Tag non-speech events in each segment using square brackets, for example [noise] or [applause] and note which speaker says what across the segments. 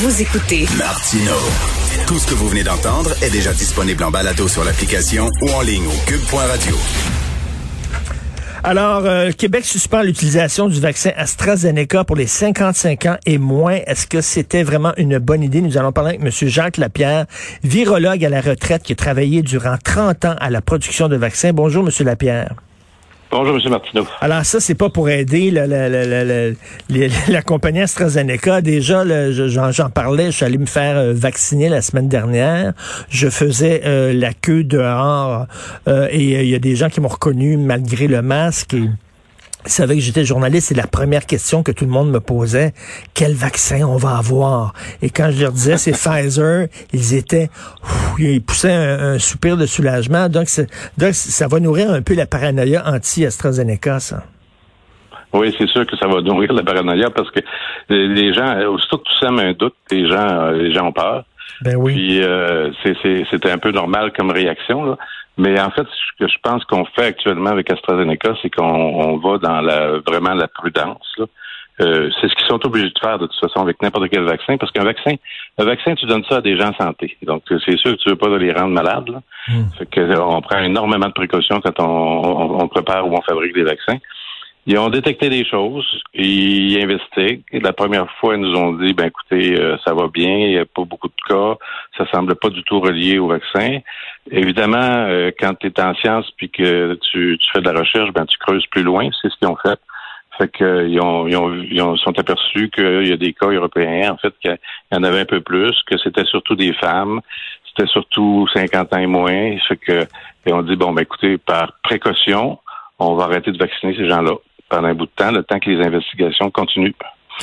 Speaker 1: Vous écoutez
Speaker 2: Martino. Tout ce que vous venez d'entendre est déjà disponible en balado sur l'application ou en ligne au cube.radio.
Speaker 3: Alors, euh, Québec suspend l'utilisation du vaccin AstraZeneca pour les 55 ans et moins. Est-ce que c'était vraiment une bonne idée? Nous allons parler avec M. Jacques Lapierre, virologue à la retraite qui a travaillé durant 30 ans à la production de vaccins. Bonjour, M. Lapierre.
Speaker 4: Bonjour, M. Martineau.
Speaker 3: Alors ça, c'est pas pour aider la, la, la, la compagnie AstraZeneca. Déjà, j'en parlais, je suis allé me faire euh, vacciner la semaine dernière. Je faisais euh, la queue dehors euh, et il y a des gens qui m'ont reconnu malgré le masque. Et vous savez que j'étais journaliste, c'est la première question que tout le monde me posait. Quel vaccin on va avoir? Et quand je leur disais c'est [laughs] Pfizer, ils étaient, ils poussaient un, soupir de soulagement. Donc, donc, ça va nourrir un peu la paranoïa anti-AstraZeneca, ça.
Speaker 4: Oui, c'est sûr que ça va nourrir la paranoïa parce que les gens, aussitôt que tu sèmes un doute, les gens, les gens ont peur.
Speaker 3: Ben oui.
Speaker 4: Puis euh, c'était un peu normal comme réaction. Là. Mais en fait, ce que je pense qu'on fait actuellement avec AstraZeneca, c'est qu'on va dans la vraiment la prudence. Euh, c'est ce qu'ils sont obligés de faire de toute façon avec n'importe quel vaccin, parce qu'un vaccin, un vaccin, tu donnes ça à des gens en santé. Donc c'est sûr que tu veux pas les rendre malades. Là. Hmm. que, on prend énormément de précautions quand on, on prépare ou on fabrique des vaccins. Ils ont détecté des choses, ils investiguent. La première fois, ils nous ont dit, ben écoutez, euh, ça va bien, il n'y a pas beaucoup de cas, ça semble pas du tout relié au vaccin. Évidemment, euh, quand tu es en science puis que tu, fais de la recherche, ben tu creuses plus loin, c'est ce qu'ils ont fait. Fait qu'ils ont, ils ont, ils ont, sont aperçus qu'il y a des cas européens, en fait, qu'il y en avait un peu plus, que c'était surtout des femmes, c'était surtout 50 ans et moins. Fait que, et on dit, bon, ben écoutez, par précaution, on va arrêter de vacciner ces gens-là pendant un bout de temps, le temps que les investigations continuent.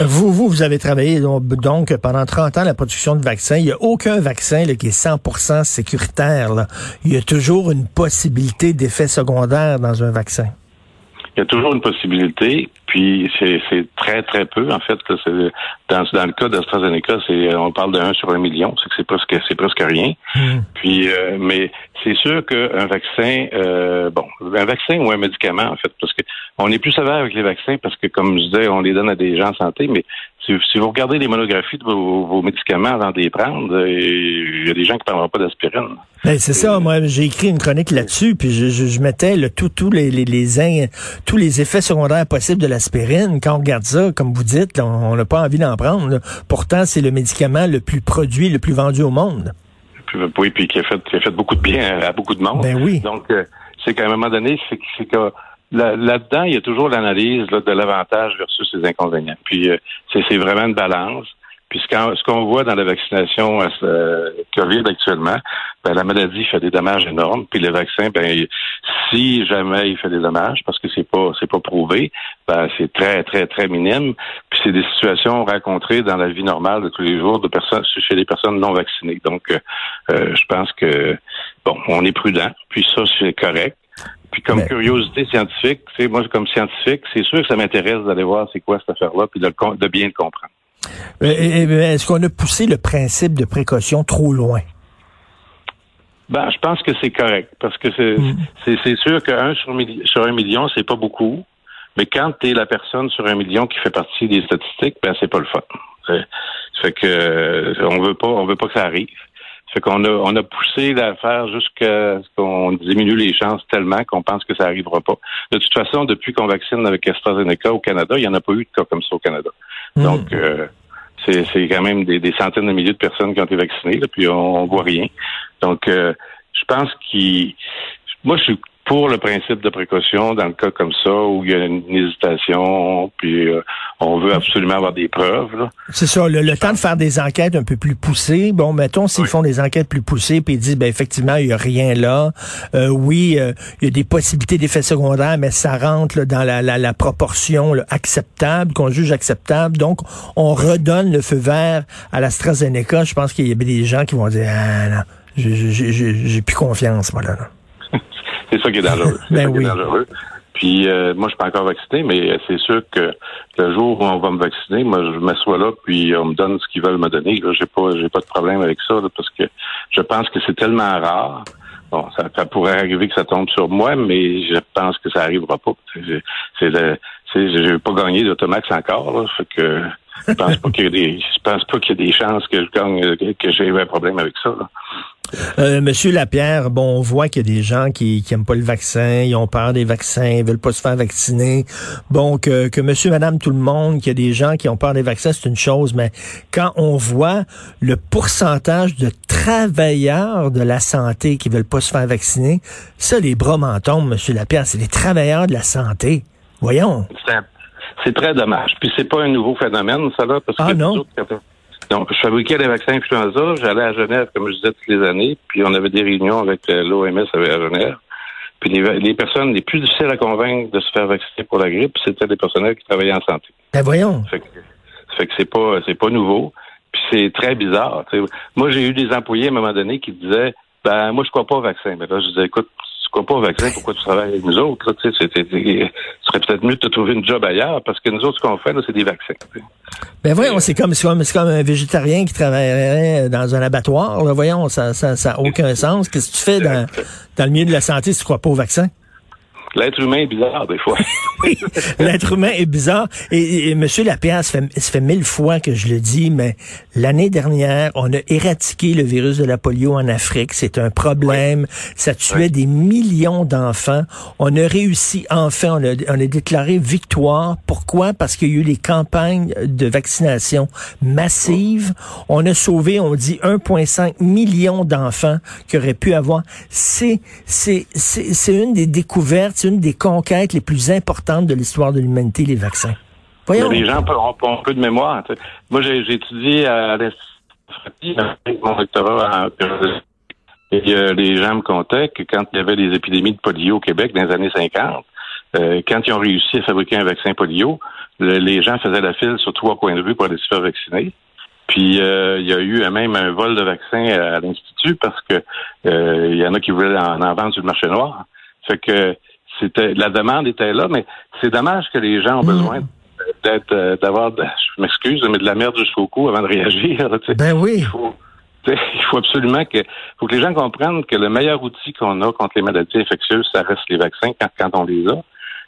Speaker 3: Vous, vous, vous avez travaillé donc, pendant 30 ans la production de vaccins. Il n'y a aucun vaccin qui est 100% sécuritaire. Il y a toujours une possibilité d'effet secondaire dans un vaccin.
Speaker 4: Il y a toujours une possibilité, puis c'est très, très peu. En fait, dans, dans le cas d'AstraZeneca, c'est on parle de 1 sur un million, c'est que c'est presque c'est presque rien. Hmm. Puis euh, mais c'est sûr qu'un vaccin euh, bon, un vaccin ou un médicament, en fait, parce que on est plus sévère avec les vaccins parce que, comme je disais, on les donne à des gens en santé, mais si, vous regardez les monographies de vos, médicaments avant de les prendre, euh, il y a des gens qui ne parleront pas d'aspirine.
Speaker 3: Ben, c'est ça, moi j'ai écrit une chronique là-dessus, puis je, je, mettais le, tout, tous les, les, les tous les effets secondaires possibles de l'aspirine. Quand on regarde ça, comme vous dites, on n'a pas envie d'en prendre. Pourtant, c'est le médicament le plus produit, le plus vendu au monde.
Speaker 4: Oui, puis qui a fait, qui a fait beaucoup de bien à, beaucoup de monde.
Speaker 3: Ben oui.
Speaker 4: Donc, euh, c'est qu'à un moment donné, c'est que là-dedans, il y a toujours l'analyse de l'avantage versus les inconvénients. Puis euh, c'est vraiment une balance. Puis ce qu'on voit dans la vaccination euh, COVID actuellement, ben, la maladie fait des dommages énormes. Puis le vaccin, ben, si jamais il fait des dommages, parce que c'est pas c'est pas prouvé, ben, c'est très très très minime. Puis c'est des situations rencontrées dans la vie normale de tous les jours de personnes chez les personnes non vaccinées. Donc, euh, je pense que bon, on est prudent. Puis ça c'est correct. Puis comme curiosité scientifique, c'est moi comme scientifique, c'est sûr que ça m'intéresse d'aller voir c'est quoi cette affaire-là, puis de, de bien le comprendre.
Speaker 3: Est-ce qu'on a poussé le principe de précaution trop loin?
Speaker 4: Ben, je pense que c'est correct, parce que c'est mm. sûr qu'un sur, sur un million, c'est pas beaucoup, mais quand tu es la personne sur un million qui fait partie des statistiques, ben c'est pas le fun. Ça fait que euh, on veut pas, on veut pas que ça arrive. Fait qu'on a, on a poussé l'affaire jusqu'à ce qu'on diminue les chances tellement qu'on pense que ça arrivera pas. De toute façon, depuis qu'on vaccine avec AstraZeneca au Canada, il n'y en a pas eu de cas comme ça au Canada. Hmm. Donc, euh, c'est, quand même des, centaines de milliers de personnes qui ont été vaccinées, puis on, voit rien. Donc, euh, je pense qu'il... Moi, je suis pour le principe de précaution dans le cas comme ça où il y a une hésitation, puis euh, on veut absolument avoir des preuves.
Speaker 3: C'est ça, le, temps de faire des enquêtes un peu plus poussées. Bon, mettons s'ils font des enquêtes plus poussées, puis ils disent, ben effectivement, il y a rien là. Euh, oui, euh, il y a des possibilités d'effets secondaires, mais ça rentre dans la, la, la proportion acceptable, qu'on juge acceptable. Donc, on redonne le feu vert à l'AstraZeneca. Je pense qu'il y a des gens qui vont dire, ah non, j'ai plus confiance, moi là.
Speaker 4: C'est ça qui est dangereux. [laughs]
Speaker 3: ben oui.
Speaker 4: Puis euh, moi, je suis pas encore vacciné, mais c'est sûr que le jour où on va me vacciner, moi, je m'assois là, puis on me donne ce qu'ils veulent me donner. Là, j'ai pas, j'ai pas de problème avec ça, parce que je pense que c'est tellement rare. Bon, ça, pourrait arriver que ça tombe sur moi, mais je pense que ça arrivera pas. C'est le, je vais pas gagné d'Automax encore, là, fait que je pense pas qu'il y a des, je pense pas qu'il y a des chances que je gagne, que j'ai un problème avec ça. Là.
Speaker 3: Euh, Monsieur Lapierre, bon, on voit qu'il y a des gens qui, qui aiment pas le vaccin, ils ont peur des vaccins, ils veulent pas se faire vacciner. Bon, que, que Monsieur, Madame, tout le monde, qu'il y a des gens qui ont peur des vaccins, c'est une chose, mais quand on voit le pourcentage de travailleurs de la santé qui veulent pas se faire vacciner, ça, les bras m'en tombent, Monsieur Lapierre, c'est les travailleurs de la santé. Voyons.
Speaker 4: C'est très dommage. Puis c'est pas un nouveau phénomène, ça là, parce
Speaker 3: ah,
Speaker 4: que
Speaker 3: non?
Speaker 4: donc, je fabriquais des vaccins influenza, j'allais à Genève, comme je disais, toutes les années, puis on avait des réunions avec euh, l'OMS à Genève. Puis les, personnes les plus difficiles à convaincre de se faire vacciner pour la grippe, c'était des personnels qui travaillaient en santé.
Speaker 3: Ben voyons.
Speaker 4: Ça fait que, c'est pas c'est pas nouveau. Puis c'est très bizarre. Moi, j'ai eu des employés à un moment donné qui disaient Ben moi je crois pas au vaccin. Mais là, je disais, écoute, pourquoi pas vaccin, pourquoi tu travailles avec nous autres? Là, ce serait peut-être mieux de te trouver une job ailleurs parce que nous autres, ce qu'on fait, c'est des vaccins.
Speaker 3: Ben voyons, c'est comme, comme, comme un végétarien qui travaillerait dans un abattoir. Là, voyons, ça n'a ça, aucun sens. Qu'est-ce que tu fais dans, dans le milieu de la santé si tu crois pas au vaccin?
Speaker 4: L'être humain est bizarre, des fois. [laughs] [laughs]
Speaker 3: oui, l'être humain est bizarre. Et, et Monsieur Lapierre, ça fait, ça fait mille fois que je le dis, mais l'année dernière, on a éradiqué le virus de la polio en Afrique. C'est un problème. Ça tuait des millions d'enfants. On a réussi, enfin, on a, on a déclaré victoire. Pourquoi? Parce qu'il y a eu les campagnes de vaccination massives. On a sauvé, on dit, 1,5 million d'enfants qui auraient pu avoir. C'est, c'est, c'est une des découvertes une des conquêtes les plus importantes de l'histoire de l'humanité, les vaccins.
Speaker 4: Voyons. Les gens ont, un peu de mémoire. Moi, j'ai étudié à l'Institut mon doctorat et euh, les gens me contaient que quand il y avait des épidémies de polio au Québec dans les années 50, euh, quand ils ont réussi à fabriquer un vaccin polio, les gens faisaient la file sur trois coins de rue pour aller se faire vacciner. Puis euh, il y a eu même un vol de vaccins à, l'Institut parce que il y en a qui voulaient en, en vendre sur le marché noir. Fait que c'était la demande était là, mais c'est dommage que les gens ont hmm. besoin d'être euh, d'avoir je m'excuse, mais de la merde jusqu'au cou avant de réagir.
Speaker 3: ben oui.
Speaker 4: Il faut, il faut absolument que faut que les gens comprennent que le meilleur outil qu'on a contre les maladies infectieuses, ça reste les vaccins quand, quand on les a.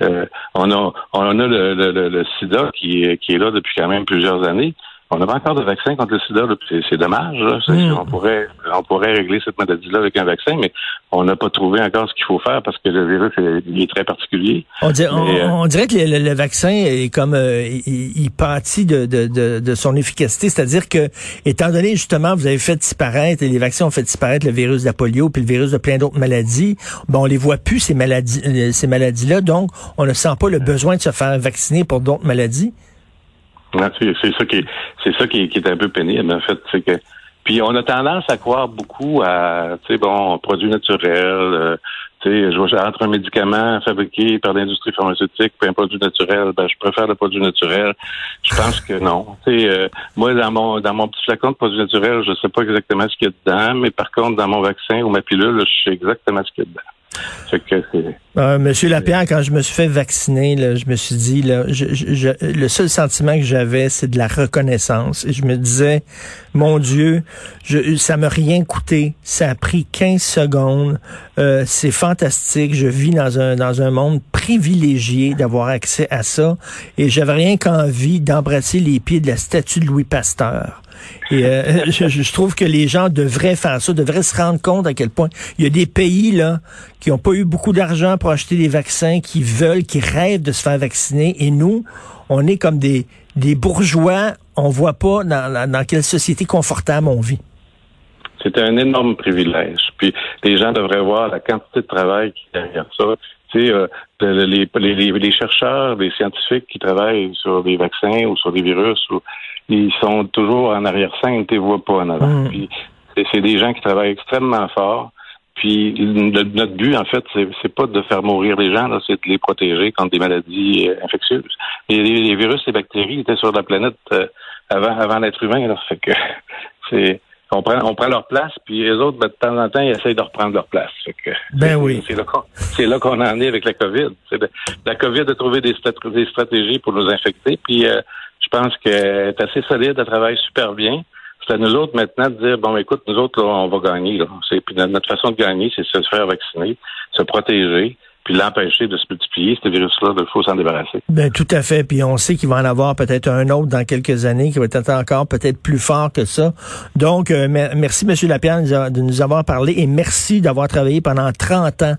Speaker 4: Euh, on a on a le, le, le, sida qui, qui est là depuis quand même plusieurs années. On n'a pas encore de vaccin contre le sida. C'est dommage. Hmm. On, pourrait, on pourrait régler cette maladie-là avec un vaccin, mais on n'a pas trouvé encore ce qu'il faut faire parce que le virus est, très particulier.
Speaker 3: On, euh, dirait, que le, vaccin est comme euh, il, pâtit de, de, de, son efficacité. C'est-à-dire que, étant donné justement, vous avez fait disparaître, les vaccins ont fait disparaître le virus de la polio puis le virus de plein d'autres maladies, bon, on les voit plus, ces maladies, euh, ces maladies-là, donc on ne sent pas le besoin de se faire vacciner pour d'autres maladies.
Speaker 4: C'est ça qui c'est ça qui, est un peu pénible en fait, que puis on a tendance à croire beaucoup à tu sais bon produits naturels, euh, tu sais je entre un médicament fabriqué par l'industrie pharmaceutique puis un produit naturel, ben je préfère le produit naturel. Je pense que non. Tu sais euh, moi dans mon dans mon petit flacon de produit naturel, je sais pas exactement ce qu'il y a dedans, mais par contre dans mon vaccin ou ma pilule, je sais exactement ce qu'il y a dedans.
Speaker 3: Euh, Monsieur Lapierre, quand je me suis fait vacciner, je me suis dit, là, le seul sentiment que j'avais, c'est de la reconnaissance. Et je me disais, mon Dieu, je, ça m'a rien coûté. Ça a pris 15 secondes. Euh, c'est fantastique. Je vis dans un, dans un monde privilégié d'avoir accès à ça. Et j'avais rien qu'envie d'embrasser les pieds de la statue de Louis Pasteur. Et euh, [laughs] je, trouve que les gens devraient faire ça, devraient se rendre compte à quel point il y a des pays là qui n'ont pas eu beaucoup d'argent pour acheter des vaccins, qui veulent, qui rêvent de se faire vacciner, et nous, on est comme des, des bourgeois, on voit pas dans, quelle société confortable on vit.
Speaker 4: C'est un énorme privilège. Puis les gens devraient voir la quantité de travail qui est derrière ça. Tu sais, euh, les, les, les, chercheurs, les scientifiques qui travaillent sur des vaccins ou sur des virus, ou, ils sont toujours en arrière-scène, tu les vois pas en avant. Mm. Puis c'est des gens qui travaillent extrêmement fort. Puis notre but, en fait, c'est pas de faire mourir les gens, c'est de les protéger contre des maladies euh, infectieuses. Et les, virus et bactéries étaient sur la planète euh, avant, avant l'être humain. Là, fait que [laughs] c'est on prend, on prend leur place, puis les autres, ben, de temps en temps, ils essayent de reprendre leur place. Fait que,
Speaker 3: ben oui.
Speaker 4: C'est là qu'on en est avec la COVID. la COVID a trouvé des, stratégies pour nous infecter, puis euh, je pense qu'elle est assez solide, elle travaille super bien. C'est à nous autres maintenant de dire bon, écoute, nous autres, on va gagner. Là. Notre façon de gagner, c'est de se faire vacciner, se protéger, puis l'empêcher de se multiplier, ce virus-là, il faut s'en débarrasser.
Speaker 3: Ben, tout à fait. Puis on sait qu'il va en avoir peut-être un autre dans quelques années qui va être encore peut-être plus fort que ça. Donc, euh, merci, M. Lapierre, de nous avoir parlé et merci d'avoir travaillé pendant 30 ans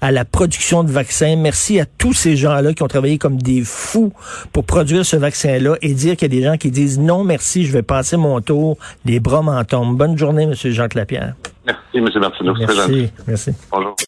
Speaker 3: à la production de vaccins. Merci à tous ces gens-là qui ont travaillé comme des fous pour produire ce vaccin-là et dire qu'il y a des gens qui disent non, merci, je vais passer mon tour, les bras m'en tombent. Bonne journée, M. Jean Lapierre.
Speaker 4: Merci, M. Martineau.
Speaker 3: Merci. Merci.
Speaker 4: Bonjour.